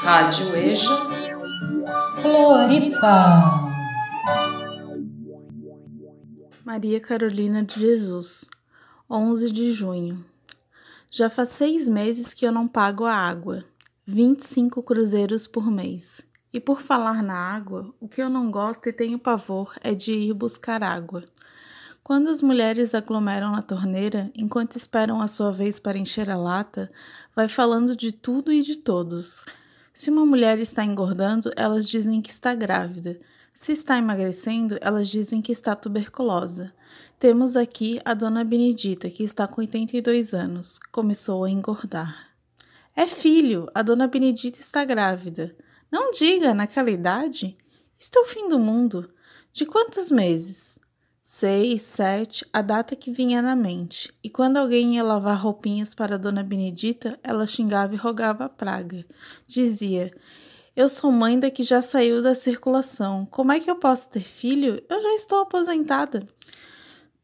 Rádio EJA Floripa. Maria Carolina de Jesus, 11 de junho. Já faz seis meses que eu não pago a água, 25 cruzeiros por mês. E por falar na água, o que eu não gosto e tenho pavor é de ir buscar água. Quando as mulheres aglomeram na torneira, enquanto esperam a sua vez para encher a lata, vai falando de tudo e de todos. Se uma mulher está engordando, elas dizem que está grávida. Se está emagrecendo, elas dizem que está tuberculosa. Temos aqui a dona Benedita, que está com 82 anos. Começou a engordar. É filho, a dona Benedita está grávida. Não diga, naquela idade? Isto é o fim do mundo. De quantos meses? Seis, sete, a data que vinha na mente. E quando alguém ia lavar roupinhas para dona Benedita, ela xingava e rogava a praga. Dizia: Eu sou mãe da que já saiu da circulação. Como é que eu posso ter filho? Eu já estou aposentada.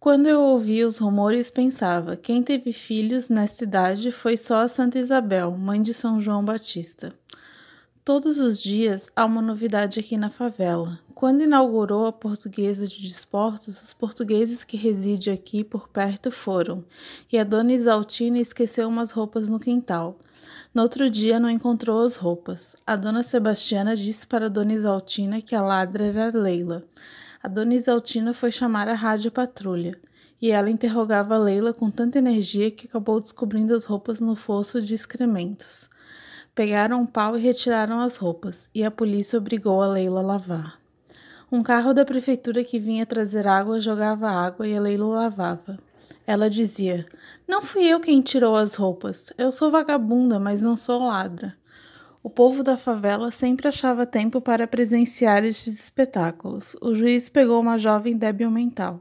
Quando eu ouvia os rumores, pensava: quem teve filhos nesta idade foi só a Santa Isabel, mãe de São João Batista. Todos os dias há uma novidade aqui na favela. Quando inaugurou a Portuguesa de Desportos, os portugueses que residem aqui por perto foram, e a dona Isaltina esqueceu umas roupas no quintal. No outro dia não encontrou as roupas. A dona Sebastiana disse para a dona Isaltina que a ladra era Leila. A dona Isaltina foi chamar a rádio patrulha, e ela interrogava Leila com tanta energia que acabou descobrindo as roupas no fosso de excrementos. Pegaram um pau e retiraram as roupas, e a polícia obrigou a Leila a lavar. Um carro da prefeitura que vinha trazer água jogava água e a Leila lavava. Ela dizia: Não fui eu quem tirou as roupas. Eu sou vagabunda, mas não sou ladra. O povo da favela sempre achava tempo para presenciar estes espetáculos. O juiz pegou uma jovem débil mental.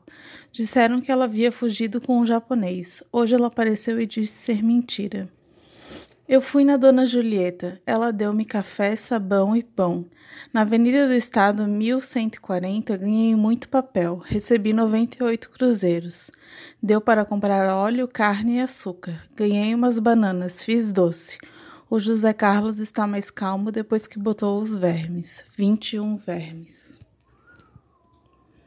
Disseram que ela havia fugido com um japonês. Hoje ela apareceu e disse ser mentira. Eu fui na Dona Julieta. Ela deu-me café, sabão e pão. Na Avenida do Estado, 1140, ganhei muito papel. Recebi 98 cruzeiros. Deu para comprar óleo, carne e açúcar. Ganhei umas bananas, fiz doce. O José Carlos está mais calmo depois que botou os vermes. 21 vermes.